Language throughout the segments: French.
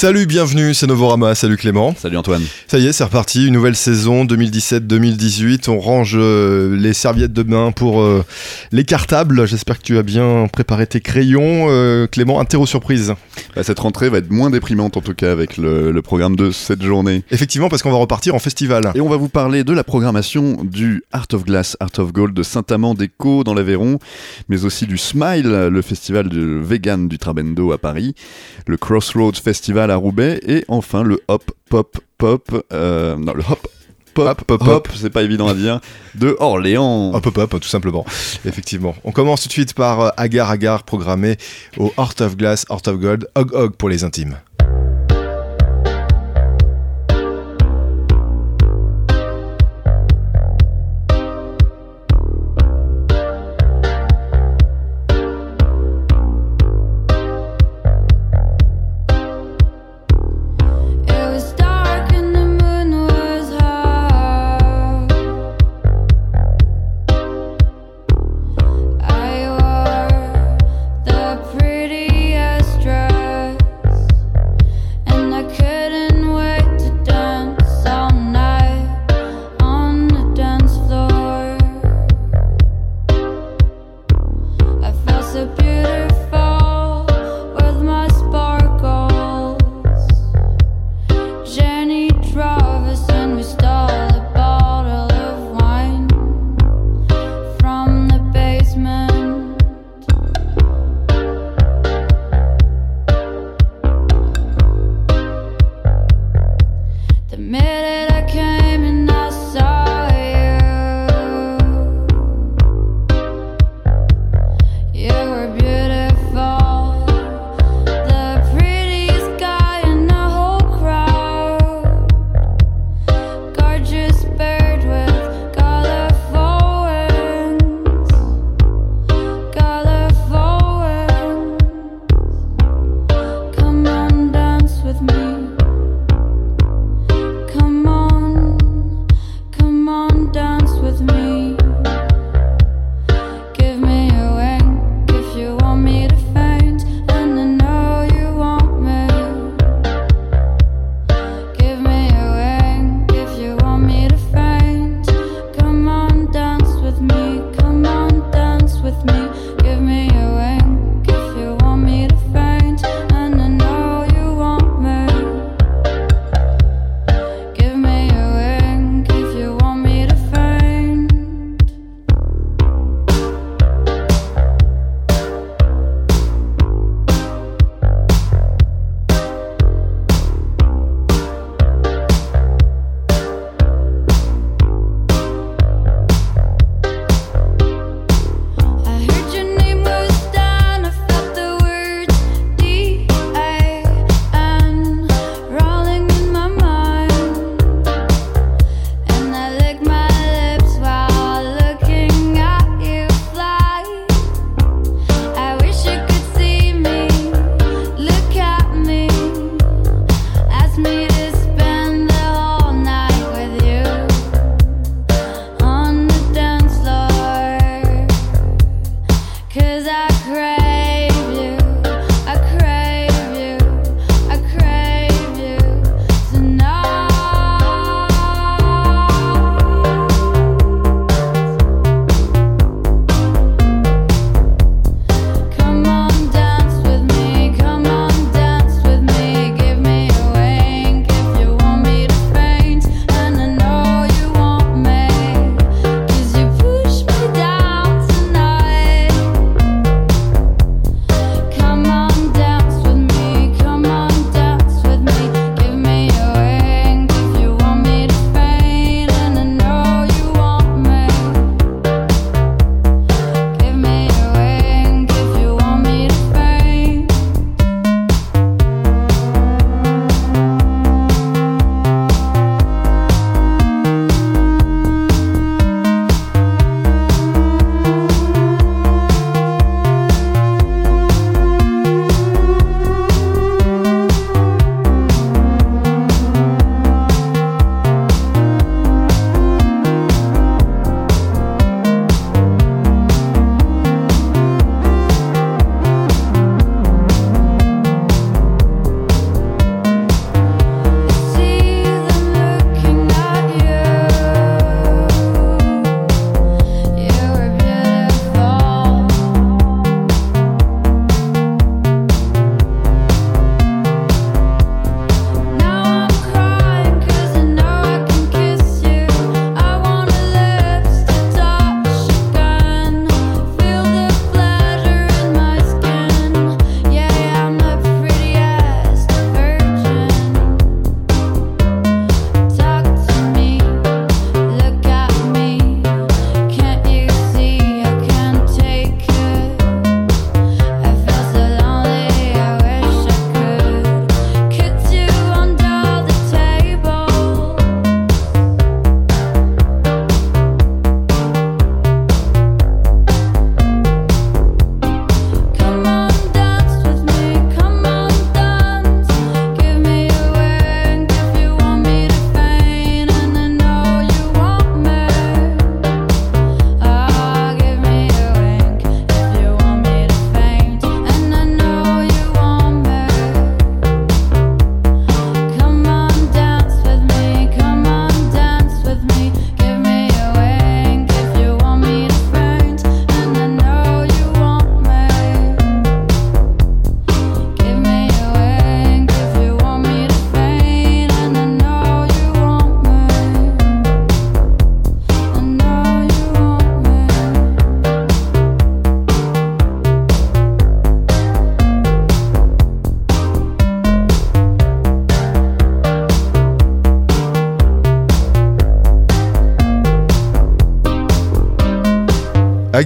Salut, bienvenue, c'est Novorama, salut Clément. Salut Antoine. Ça y est, c'est reparti, une nouvelle saison 2017-2018. On range euh, les serviettes de bain pour euh, les cartables. J'espère que tu as bien préparé tes crayons. Euh, Clément, interro surprise. Bah, cette rentrée va être moins déprimante en tout cas avec le, le programme de cette journée. Effectivement, parce qu'on va repartir en festival. Et on va vous parler de la programmation du Art of Glass, Art of Gold de Saint-Amand-des-Caux dans l'Aveyron, mais aussi du Smile, le festival de vegan du Trabendo à Paris, le Crossroads Festival à Roubaix et enfin le Hop Pop Pop, euh, non le Hop Pop pop, Pop, hop. c'est pas évident à dire, de Orléans. Hop, hop, hop, tout simplement. Effectivement. On commence tout de suite par euh, Agar Agar, programmé au Art of Glass, Art of Gold, Hog Hog pour les intimes.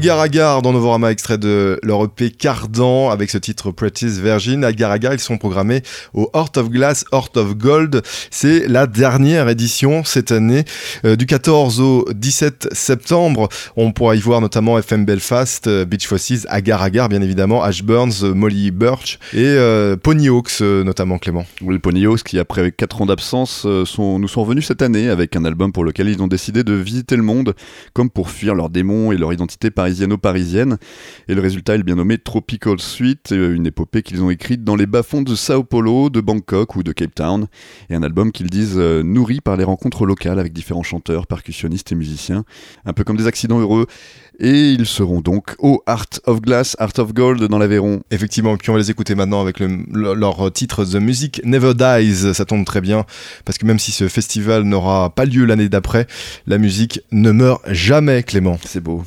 Agar Agar dans Novorama, extrait de leur EP Cardan avec ce titre Pretty's Virgin. Agar Agar, ils sont programmés au Heart of Glass, Heart of Gold. C'est la dernière édition cette année, euh, du 14 au 17 septembre. On pourra y voir notamment FM Belfast, euh, Beach Fossies, Agar Agar bien évidemment, Ash Burns, euh, Molly Birch et euh, Pony Hawks notamment Clément. Oui, Pony House qui, après 4 ans d'absence, sont, nous sont revenus cette année avec un album pour lequel ils ont décidé de visiter le monde, comme pour fuir leurs démons et leur identité parisiano-parisienne. Et le résultat est le bien nommé Tropical Suite, euh, une épopée qu'ils ont écrite dans les bas-fonds de Sao Paulo, de Bangkok ou de Cape Town. Et un album qu'ils disent euh, nourri par les rencontres locales avec différents chanteurs, percussionnistes et musiciens, un peu comme des accidents heureux. Et ils seront donc au Art of Glass, Art of Gold dans l'Aveyron. Effectivement, puis on va les écouter maintenant avec le- le- leur titre The Music Never Dies. Ça tombe très bien parce que même si ce festival n'aura pas lieu l'année d'après, la musique ne meurt jamais, Clément. C'est beau.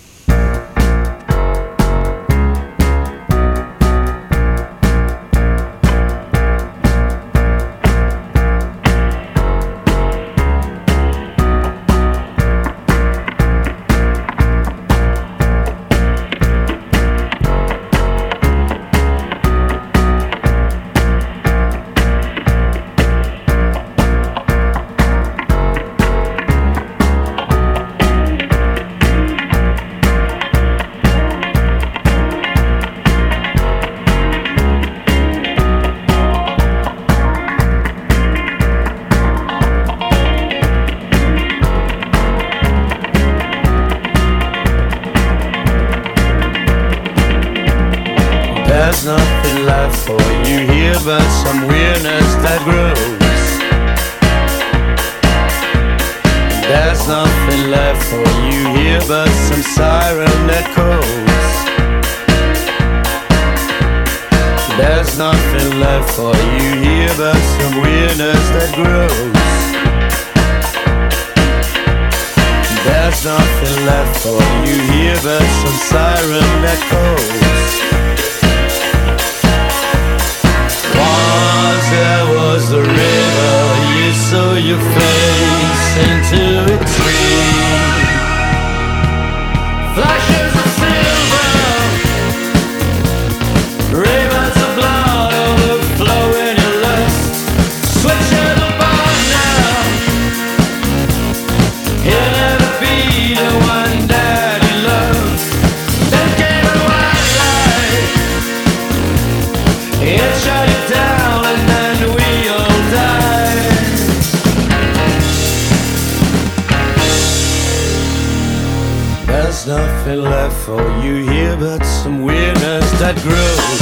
There's nothing left for you here but some siren echoes. Once there was a river, you saw your face that grows.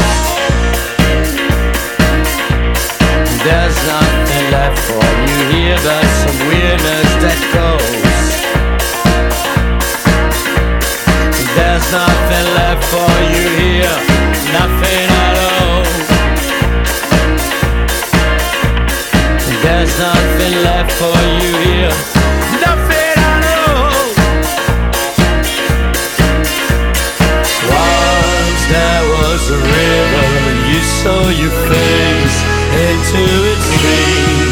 There's nothing left for you here but some weirdness that goes. There's nothing left for you here, nothing at all. There's nothing left for you here, nothing into its stream.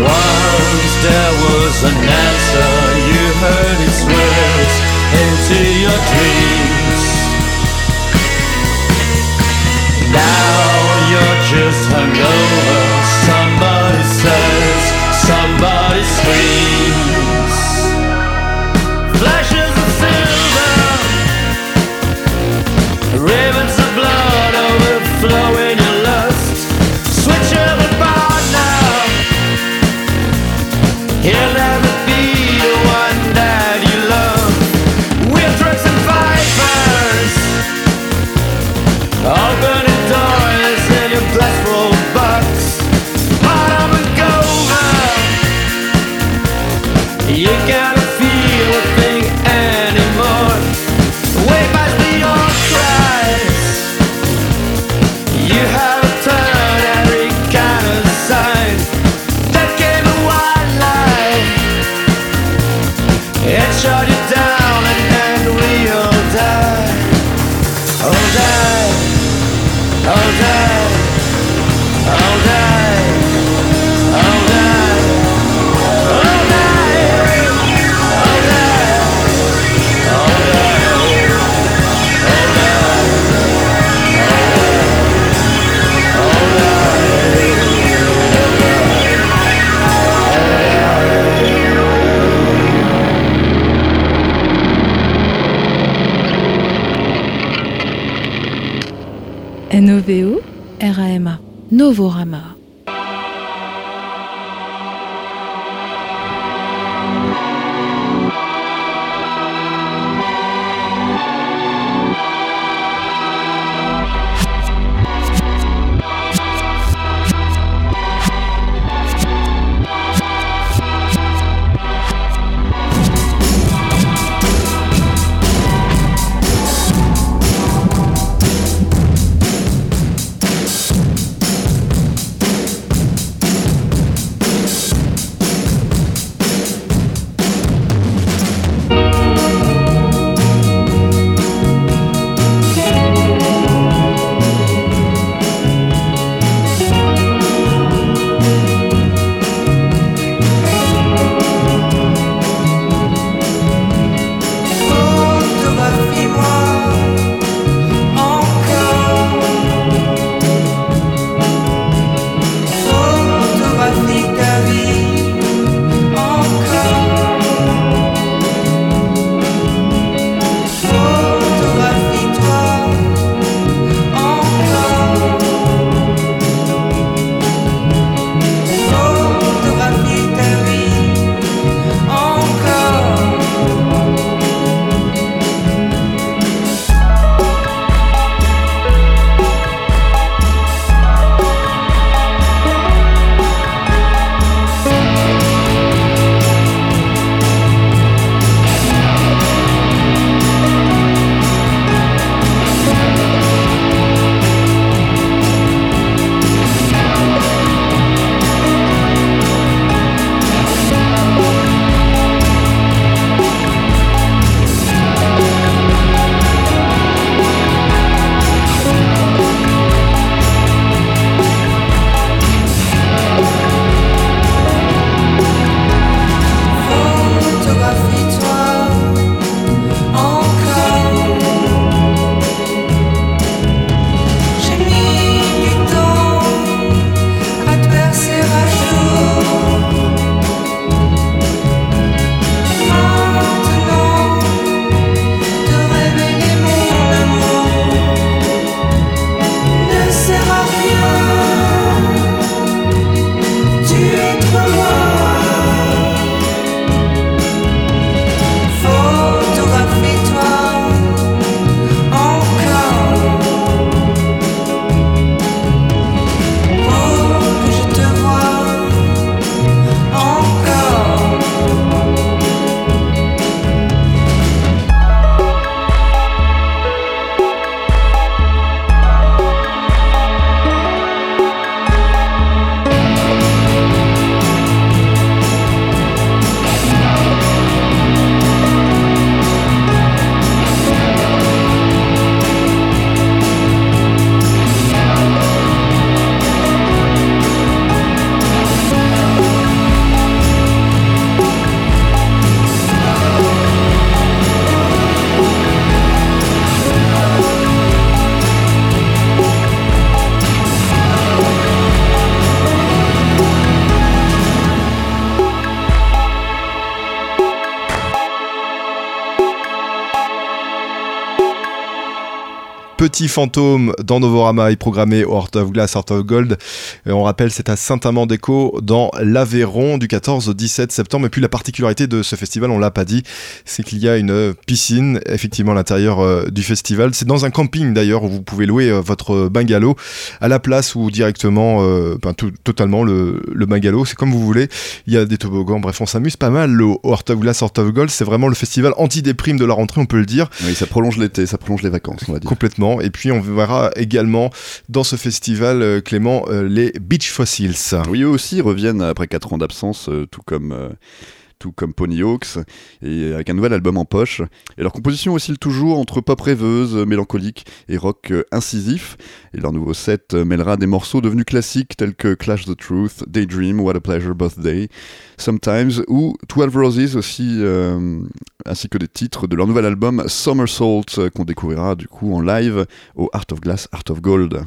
Once there was an answer, you heard its words into your dreams. Now you're just hungover. Petit fantôme dans Novorama est programmé au Heart of Glass, Heart of Gold. Et on rappelle, c'est à Saint-Amand-d'Écho dans l'Aveyron du 14 au 17 septembre. Et puis la particularité de ce festival, on l'a pas dit, c'est qu'il y a une piscine effectivement à l'intérieur euh, du festival. C'est dans un camping d'ailleurs où vous pouvez louer euh, votre bungalow à la place ou directement, euh, ben, tout- totalement le, le bungalow. C'est comme vous voulez. Il y a des toboggans. Bref, on s'amuse pas mal. Le Heart of Glass, Heart of Gold, c'est vraiment le festival anti-déprime de la rentrée, on peut le dire. Oui, ça prolonge l'été, ça prolonge les vacances, on va dire. Complètement. Et puis on verra également dans ce festival, euh, Clément, euh, les Beach Fossils. Oui, eux aussi reviennent après 4 ans d'absence, euh, tout comme. Tout comme Pony Hawks, et avec un nouvel album en poche. Et leur composition oscille toujours entre pop rêveuse, mélancolique et rock euh, incisif. Et leur nouveau set euh, mêlera des morceaux devenus classiques tels que Clash the Truth, Daydream, What a Pleasure Birthday, Sometimes ou 12 Roses aussi, euh, ainsi que des titres de leur nouvel album Somersault qu'on découvrira du coup en live au Art of Glass, Art of Gold.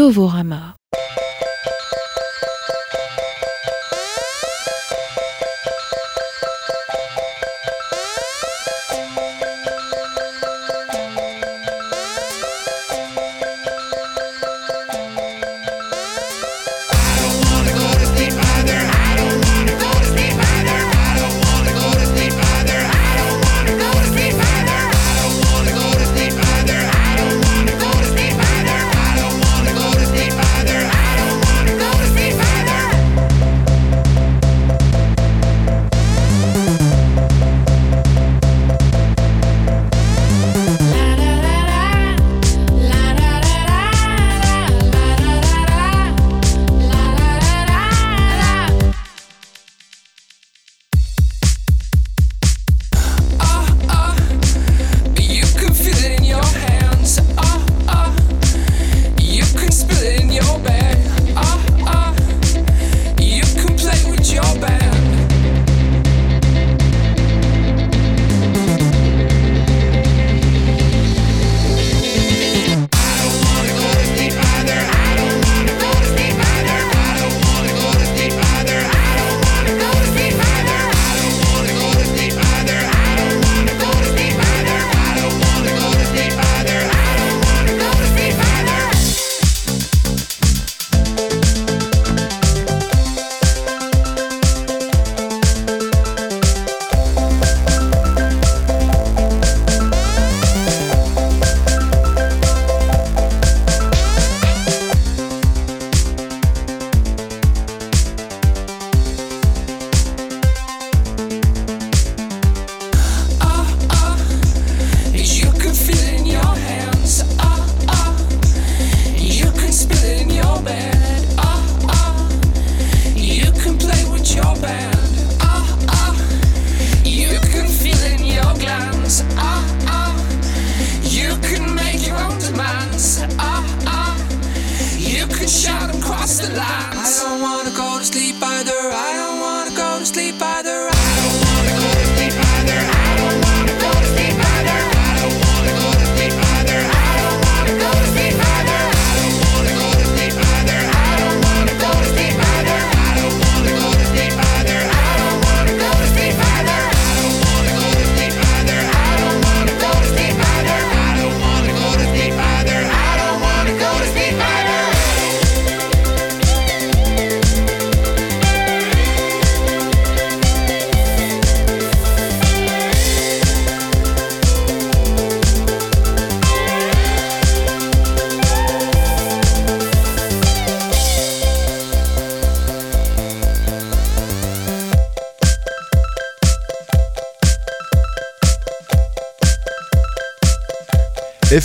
Novorama.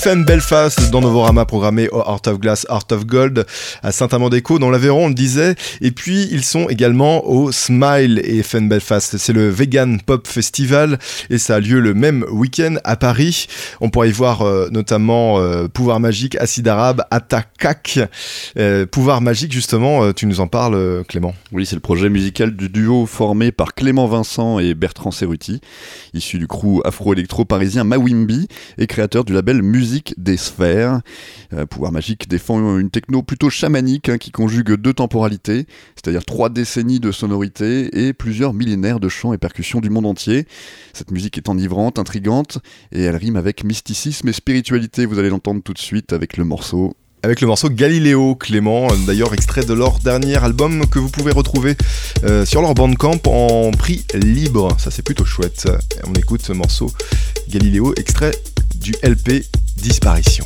FM Belfast dans Novorama programmé au Art of Glass, Art of Gold à Saint-Amand-d'Écho dans l'Aveyron, on le disait. Et puis ils sont également au Smile et FM Belfast. C'est le Vegan Pop Festival et ça a lieu le même week-end à Paris. On pourra y voir euh, notamment euh, Pouvoir Magique, Acide Arabe, Atakak. Euh, Pouvoir Magique justement, euh, tu nous en parles Clément. Oui, c'est le projet musical du duo formé par Clément Vincent et Bertrand Cerruti, issu du crew afro-électro parisien Mawimbi et créateur du label Musique des Sphères. Pouvoir Magique défend une techno plutôt chamanique hein, qui conjugue deux temporalités, c'est-à-dire trois décennies de sonorité et plusieurs millénaires de chants et percussions du monde entier. Cette musique est enivrante, intrigante et elle rime avec mysticisme et spiritualité. Vous allez l'entendre tout de suite avec le morceau avec le morceau Galiléo Clément, euh, d'ailleurs extrait de leur dernier album que vous pouvez retrouver euh, sur leur bandcamp en prix libre. Ça c'est plutôt chouette. On écoute ce morceau Galiléo, extrait du LP Disparition.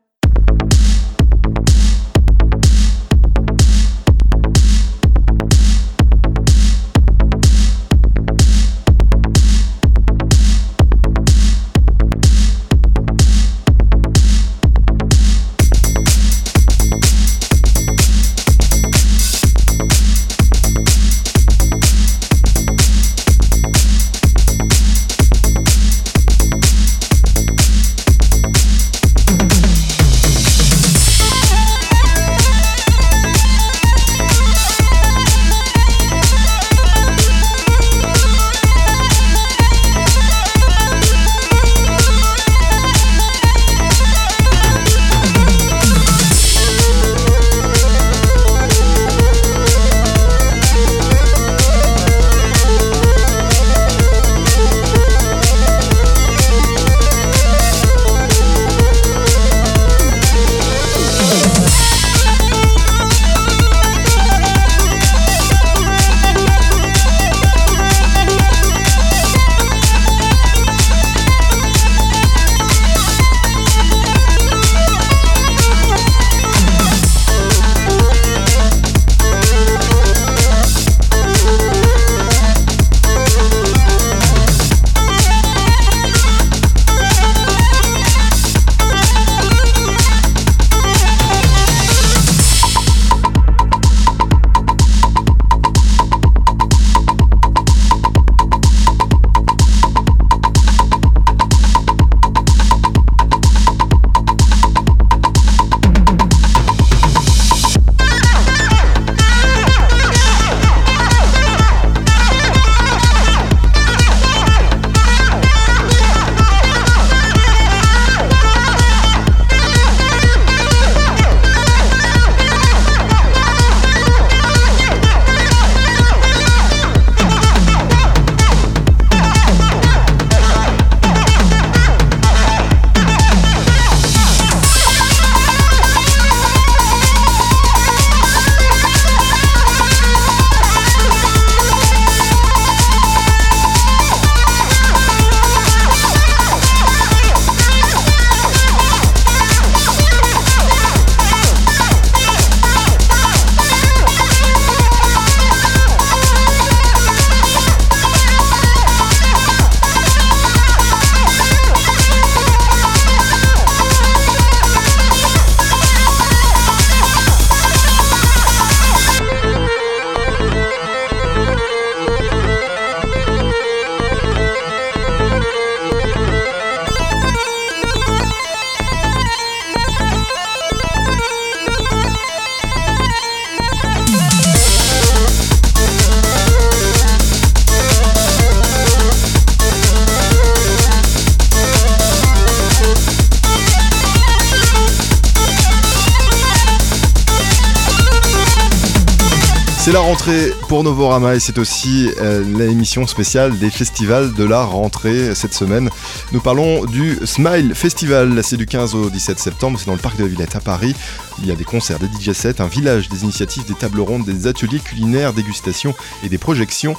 Rentrée pour Novorama et c'est aussi euh, l'émission spéciale des festivals de la rentrée cette semaine. Nous parlons du Smile Festival. C'est du 15 au 17 septembre. C'est dans le parc de la Villette à Paris. Il y a des concerts, des DJ sets, un village, des initiatives, des tables rondes, des ateliers culinaires, dégustations et des projections.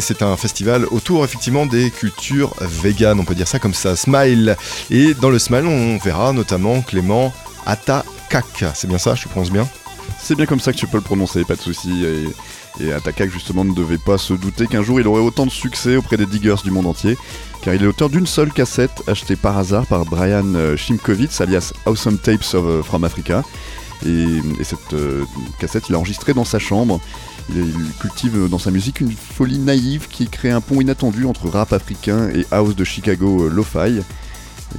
C'est un festival autour effectivement des cultures véganes. On peut dire ça comme ça. Smile. Et dans le Smile, on verra notamment Clément Atakak. C'est bien ça, je prononce bien? C'est bien comme ça que tu peux le prononcer, pas de souci. Et, et justement ne devait pas se douter qu'un jour il aurait autant de succès auprès des diggers du monde entier, car il est l'auteur d'une seule cassette achetée par hasard par Brian euh, Shimkovitz, alias Awesome Tapes of, euh, from Africa. Et, et cette euh, cassette, il a enregistré dans sa chambre. Il, cultive dans sa musique une folie naïve qui crée un pont inattendu entre rap africain et house de Chicago euh, lo-fi.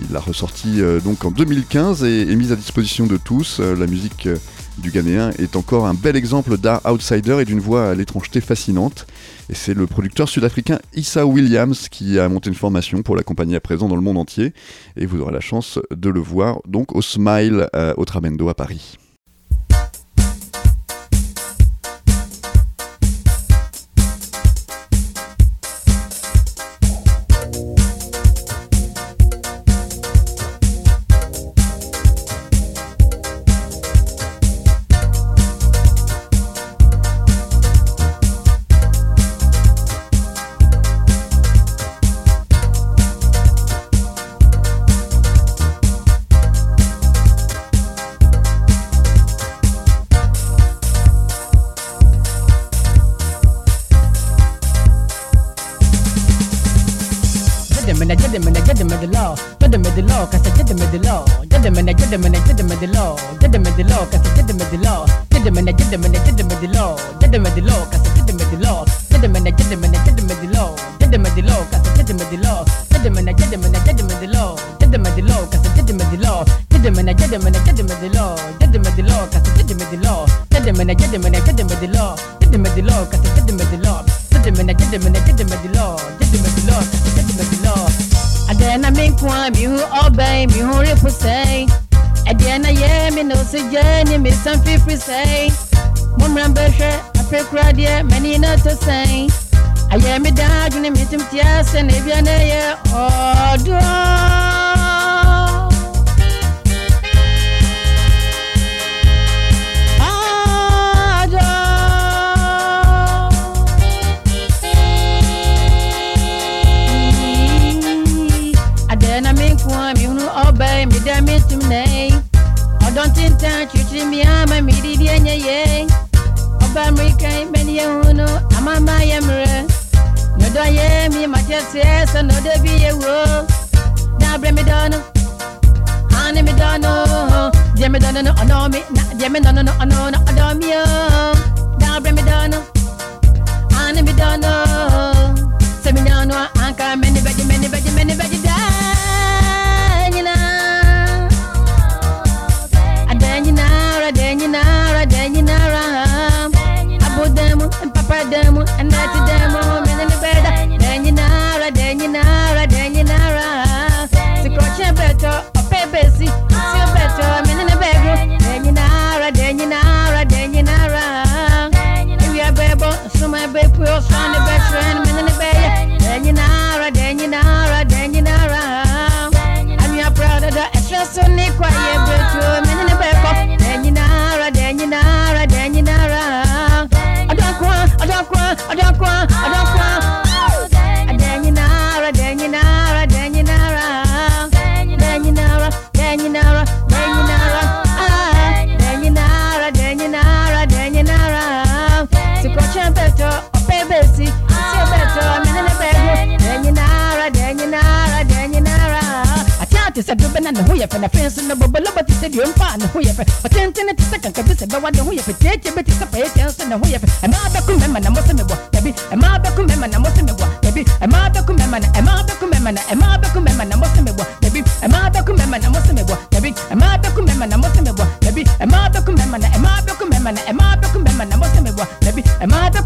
Il l'a ressorti donc en 2015 et est mise à disposition de tous. La musique du Ghanéen est encore un bel exemple d'art outsider et d'une voix à l'étrangeté fascinante. Et c'est le producteur sud-africain Issa Williams qui a monté une formation pour l'accompagner à présent dans le monde entier. Et vous aurez la chance de le voir donc au Smile euh, au Tramendo à Paris. the law, cause I did him at the law. Did him and I did him and I did him at the law. Did him at the law, cause I did him at the law. Did him and I did him and I did him at the law. Did him at the law, cause I did him at the law. Did him and I did him and I did him at the law. Did him at the law, cause I did him at the law. And then I mean, quite me obey, me who represent. And then I am in no suggestion, me some fifth percent. Mum Rambasha, I pray crowd, yeah, many not to say. Oh, I am a dad, and I'm meeting Tias and Avian, yeah, oh, da mi tum nei. Odon tinta chuchi mi ama mi di di enye ye. Oba Amerika meni ye hunu ama ma ye mre. No do ye mi ma je se so no de bi ye wo. Na bre mi dono. Ani mi dono. Je mi dono no ono mi na je mi dono no ono no odo mi yo. Na bre mi dono. Ani mi dono. Se mi dono anka meni beji meni beji meni beji and that and a fence in the bubble, but it's a young fan who have a tent in a second, because this is the one who have a take a bit of a chance and who have a mother come and a Muslim, maybe a mother come and a Muslim, maybe a mother come and a mother come and a mother come and a Muslim, maybe a mother come and a Muslim, maybe a mother come and a Muslim, maybe a mother come and a mother come and a mother come and a Muslim, maybe a mother.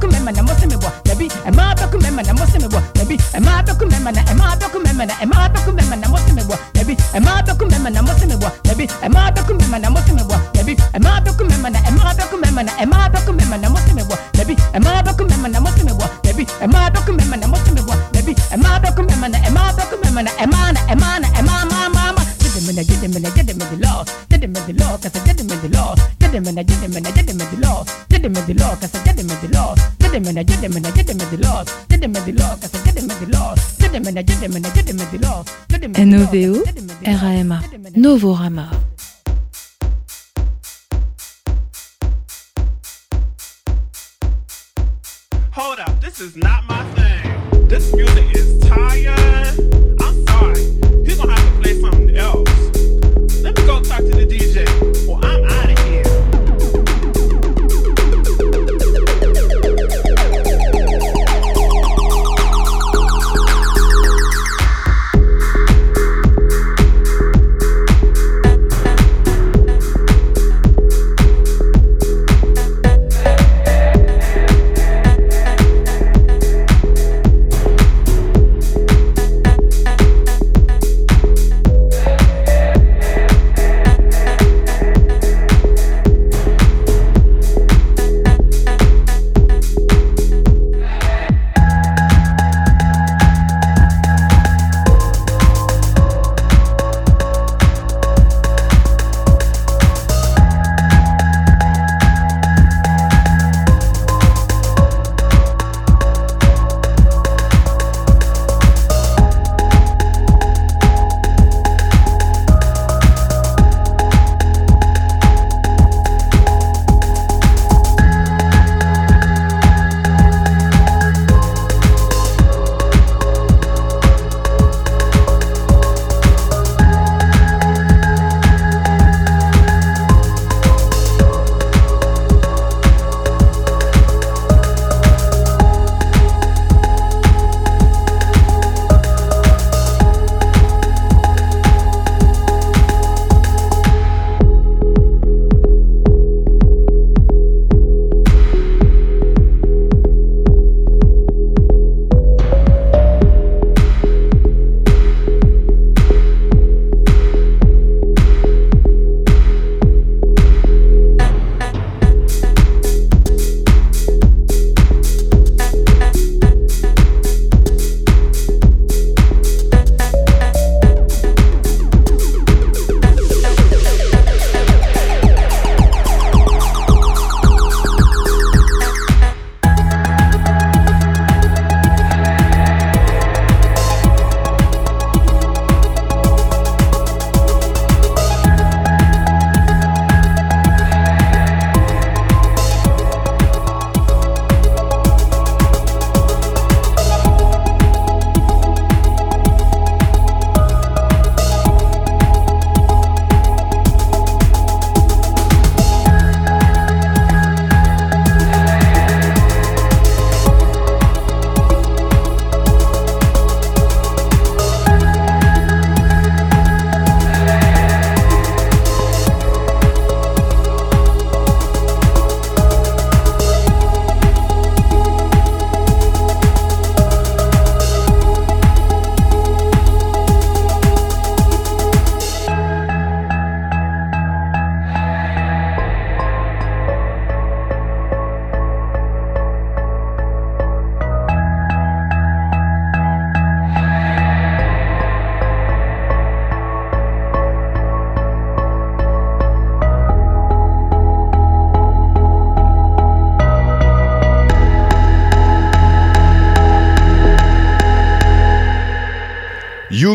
Mɛma na mɔsɛ mebɔ dabi ɛmaa bɛko mɛma na mɔsɛ mebɔ dabi ɛmaa bɛko mɛma na ɛmaa bɛko mɛma na ɛmaa bɛko mɛma na mɔsɛ mebɔ dabi ɛmaa bɛko mɛma na mɔsɛ mebɔ dabi ɛmaa bɛko mɛma na mɔsɛ mebɔ dabi ɛmaa bɛko mɛma na ɛmaa bɛko mɛma na ɛmaa na ɛmaa na ɛmaa maa maa maa Gentlemen, gentlemen, gentlemen, the law. Gentlemen, the law, cause a gentleman the law. Gentlemen, gentlemen, gentlemen, the law. Gentlemen, the law, cause a gentleman the law. Gentlemen, gentlemen, gentlemen, the law. Gentlemen, the law, cause a gentleman the law. Gentlemen, gentlemen, gentlemen, the law. Gentlemen, the law, NOVO. RAMA, Novorama.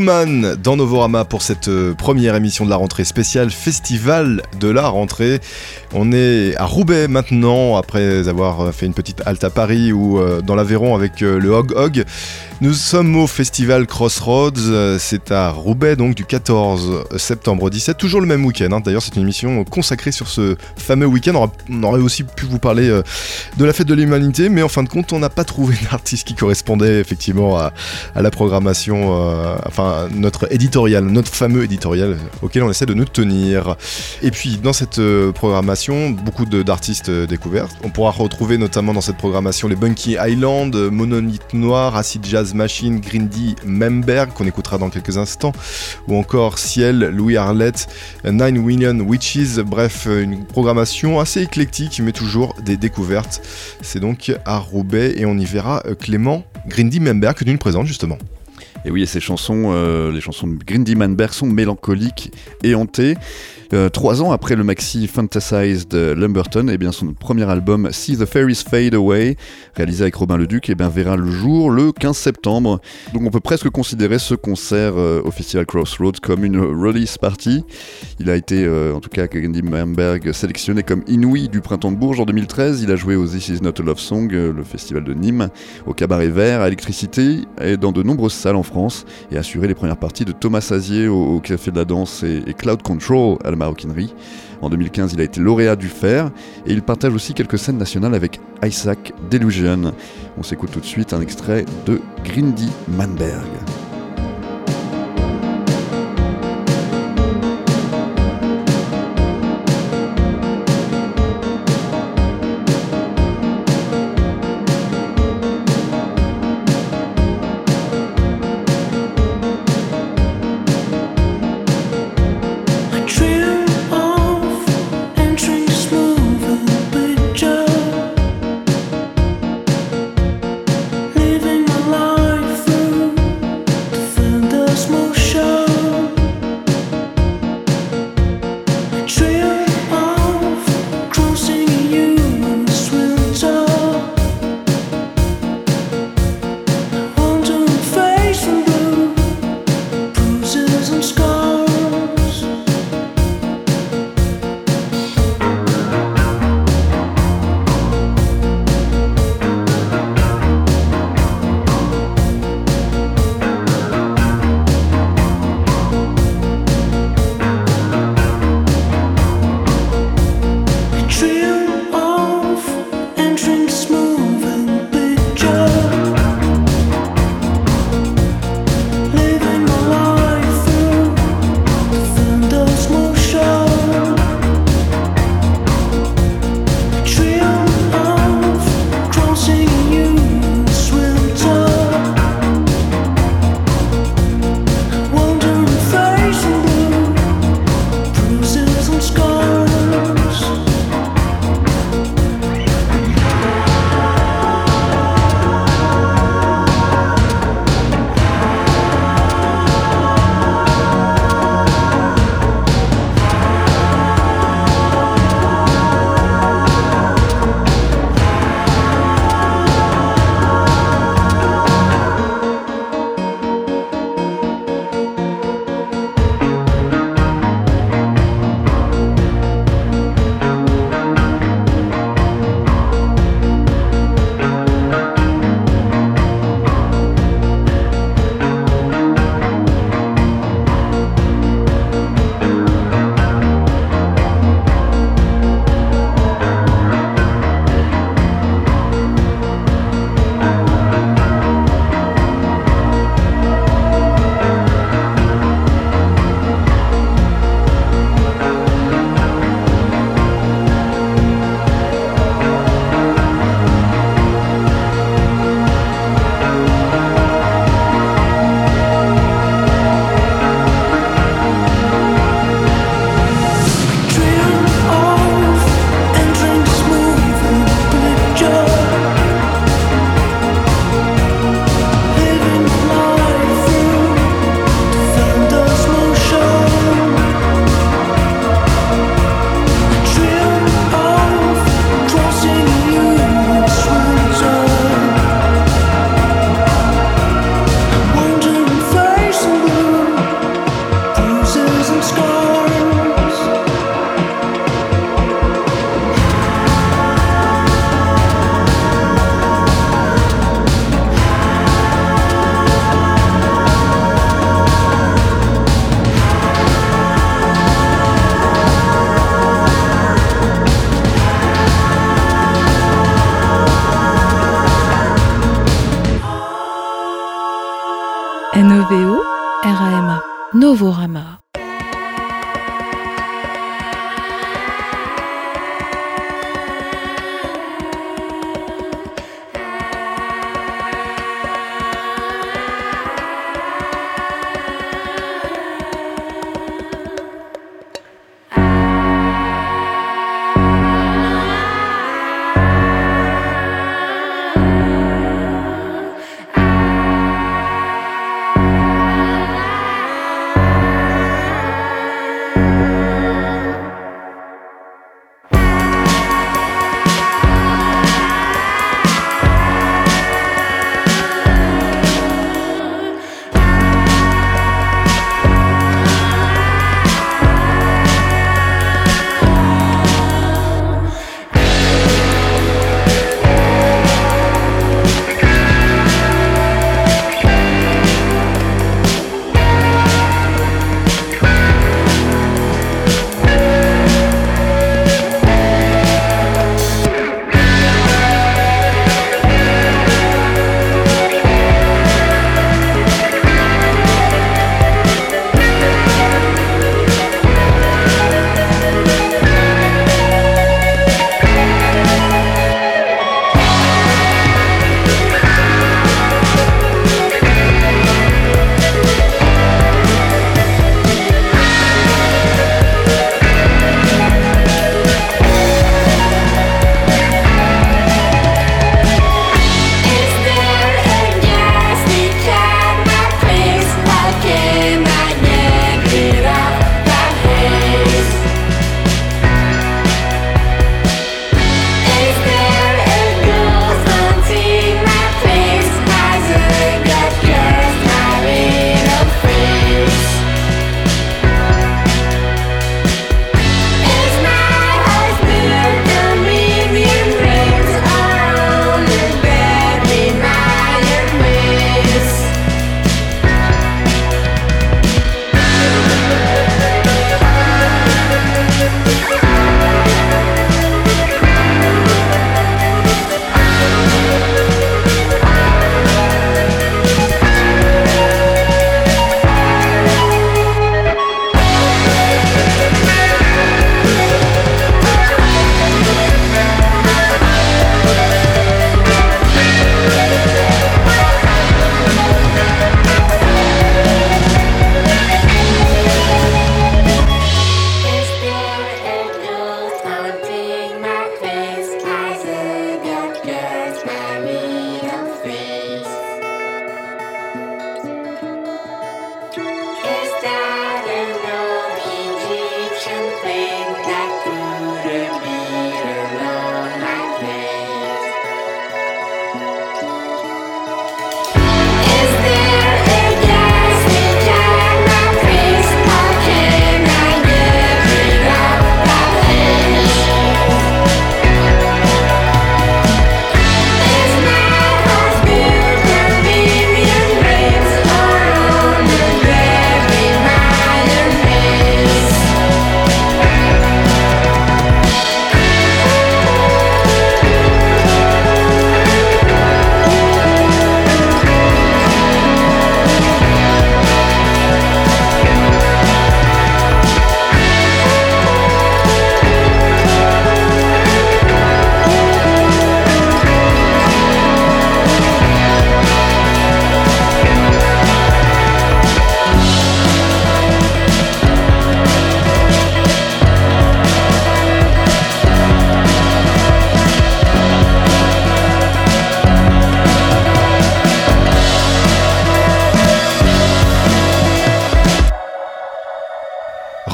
Dans Novorama pour cette euh, première émission de la rentrée spéciale Festival de la rentrée. On est à Roubaix maintenant après avoir euh, fait une petite halte à Paris ou euh, dans l'Aveyron avec le Hog Hog. Nous sommes au festival Crossroads, c'est à Roubaix donc du 14 septembre au 17, toujours le même week-end. hein. D'ailleurs c'est une émission consacrée sur ce fameux week-end. On aura- On aurait aussi pu vous parler de la fête de l'humanité, mais en fin de compte on n'a pas trouvé d'artiste qui correspondait effectivement à, la programmation, euh, enfin notre éditorial, notre fameux éditorial auquel on essaie de nous tenir. Et puis dans cette euh, programmation, beaucoup d'artistes euh, découverts. On pourra retrouver notamment dans cette programmation les Bunky Island, Monolith Noir, Acid Jazz Machine, Grindy Memberg, qu'on écoutera dans quelques instants, ou encore Ciel, Louis Arlette, Nine Million Witches, bref, une programmation assez éclectique, mais toujours des découvertes. C'est donc à Roubaix et on y verra euh, Clément Grindy Memberg que tu nous présentes justement. Et oui, et ces chansons, euh, les chansons de Grindy Manberg sont mélancoliques et hantées. Euh, trois ans après le maxi Fantasized Lumberton, et bien son premier album See the Fairies Fade Away, réalisé avec Robin Leduc, et bien verra le jour le 15 septembre. Donc on peut presque considérer ce concert euh, au Festival Crossroads comme une release party. Il a été, euh, en tout cas, Grindy Manberg sélectionné comme Inouï du Printemps de Bourges en 2013. Il a joué au This Is Not a Love Song, euh, le festival de Nîmes, au Cabaret Vert, à Électricité et dans de nombreuses salles en France et assuré les premières parties de Thomas Azier au, Café de la Danse et, et Cloud Control à la Maroquinerie. En 2015, il a été lauréat du Fer et il partage aussi quelques scènes nationales avec Isaac Delusion. On s'écoute tout de suite un extrait de Grindy Manberg.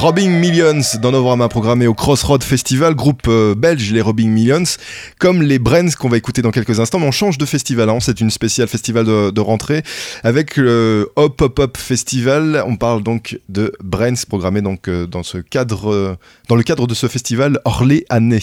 Robbing Millions dans Novorama programmé au Crossroad Festival, groupe euh, belge les Robbing Millions, comme les Brens qu'on va écouter dans quelques instants, mais on change de festival, hein. c'est une spéciale festival de, rentrée avec le Hop Hop Hop Festival, on parle donc de Brens programmé euh, dans euh, dans le cadre de ce festival orléanais.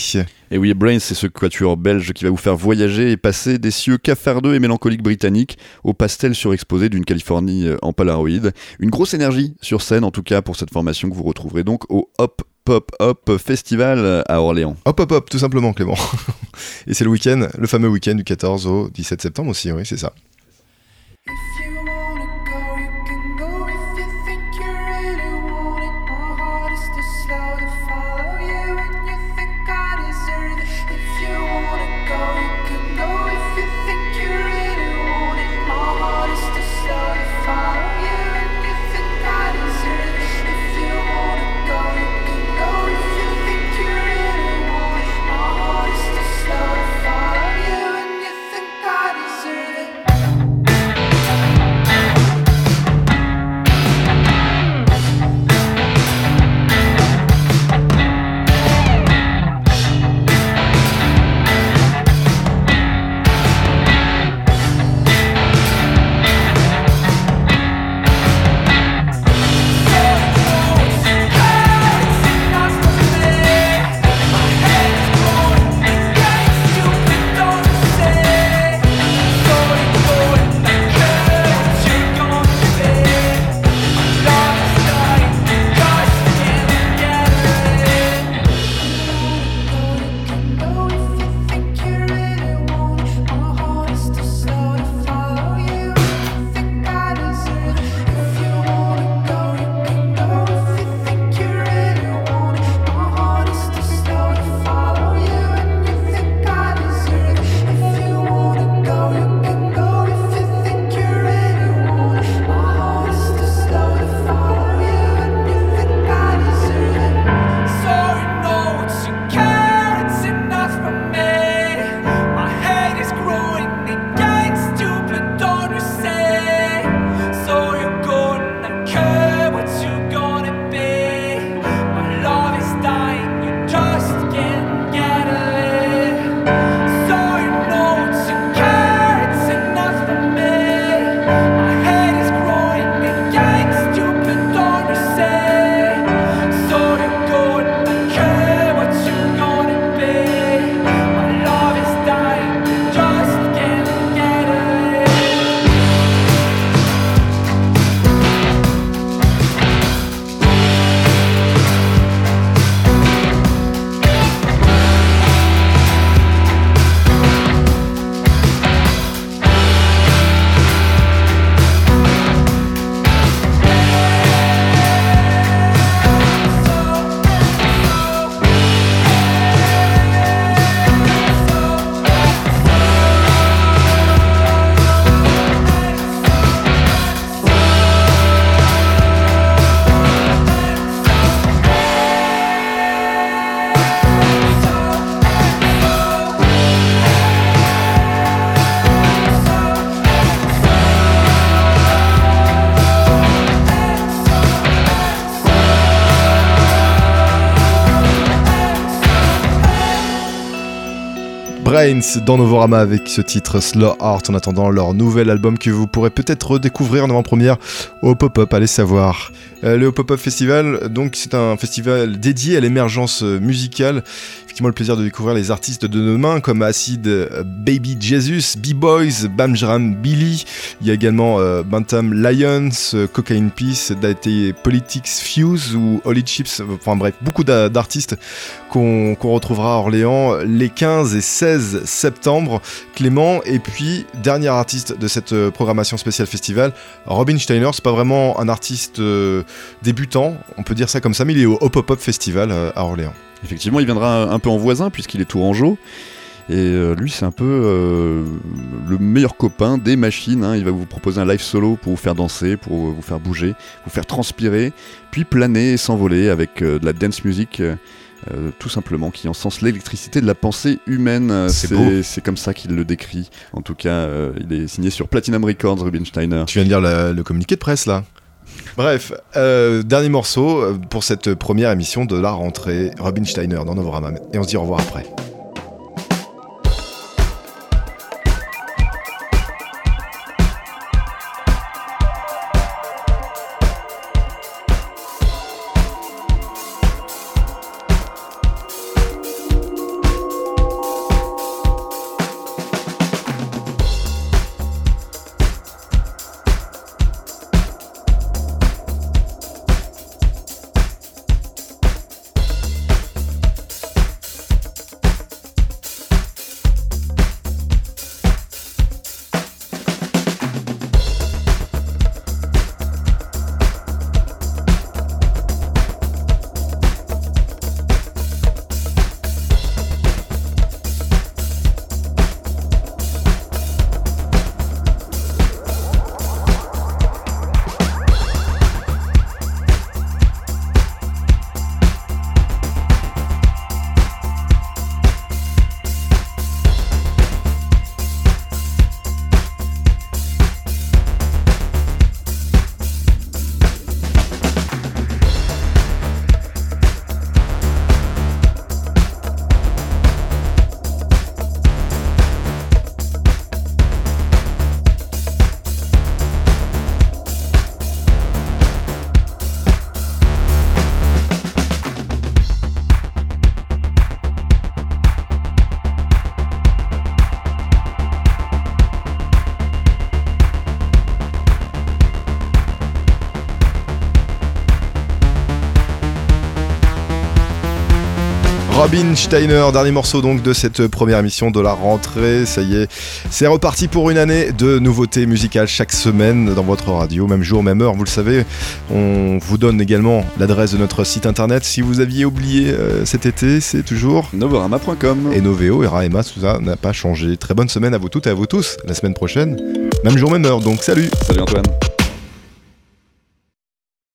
Et oui, Brains, c'est ce quatuor belge qui va vous faire voyager et passer des cieux cafardeux et mélancoliques britanniques au pastel surexposé d'une Californie euh, en Polaroid. Une grosse énergie sur scène, en tout cas, pour cette formation que vous retrouverez donc au Hop Pop Hop Festival à Orléans. Hop hop hop, tout simplement Clément. Et c'est le week-end, le fameux week-end du 14 au 17 septembre aussi, oui c'est ça. Brains dans Novorama avec ce titre Slow Art en attendant leur nouvel album que vous pourrez peut-être redécouvrir en avant-première au Pop-Up, allez savoir. Euh, le Pop-Up Festival, donc c'est un festival dédié à l'émergence musicale. Effectivement, le plaisir de découvrir les artistes de demain comme Acid, euh, Baby Jesus, B-Boys, Bamjram Billy. Il y a également euh, Bantam Lions, euh, Cocaine Peace, Date Politics Fuse ou Holy Chips. Enfin bref, beaucoup d'a- d'artistes qu'on retrouvera à Orléans les 15 et 16 septembre. Clément, et puis dernier artiste de cette programmation spéciale festival, Robin Steiner. C'est pas vraiment un artiste débutant, on peut dire ça comme ça, mais il est au Hop Hop Festival à Orléans. Effectivement, il viendra un peu en voisin puisqu'il est tourangeau. Et euh, lui, c'est un peu euh, le meilleur copain des machines. hein. Il va vous proposer un live solo pour vous faire danser, pour vous faire bouger, vous faire transpirer, puis planer et s'envoler avec euh, de la dance music. tout simplement, qui encense l'électricité de la pensée humaine. C'est comme ça qu'il le décrit. En tout cas, il est signé sur Platinum Records, Rubinsteiner. Tu viens de lire la- le communiqué de presse là Bref, euh, dernier morceau euh, pour cette première émission de la rentrée, Robin Steiner dans Novorama. Et on se dit au revoir après. Robin Steiner, dernier morceau donc de cette première émission de la rentrée. Ça y est, c'est reparti pour une année de nouveautés musicales chaque semaine dans votre radio, même jour, même heure. Vous le savez, on vous donne également l'adresse de notre site internet. Si vous aviez oublié euh, cet été, c'est toujours Novorama.com. et Noveo et Raema, tout ça n'a pas changé. Très bonne semaine à vous toutes et à vous tous. La semaine prochaine, même jour, même heure. Donc salut Salut Antoine.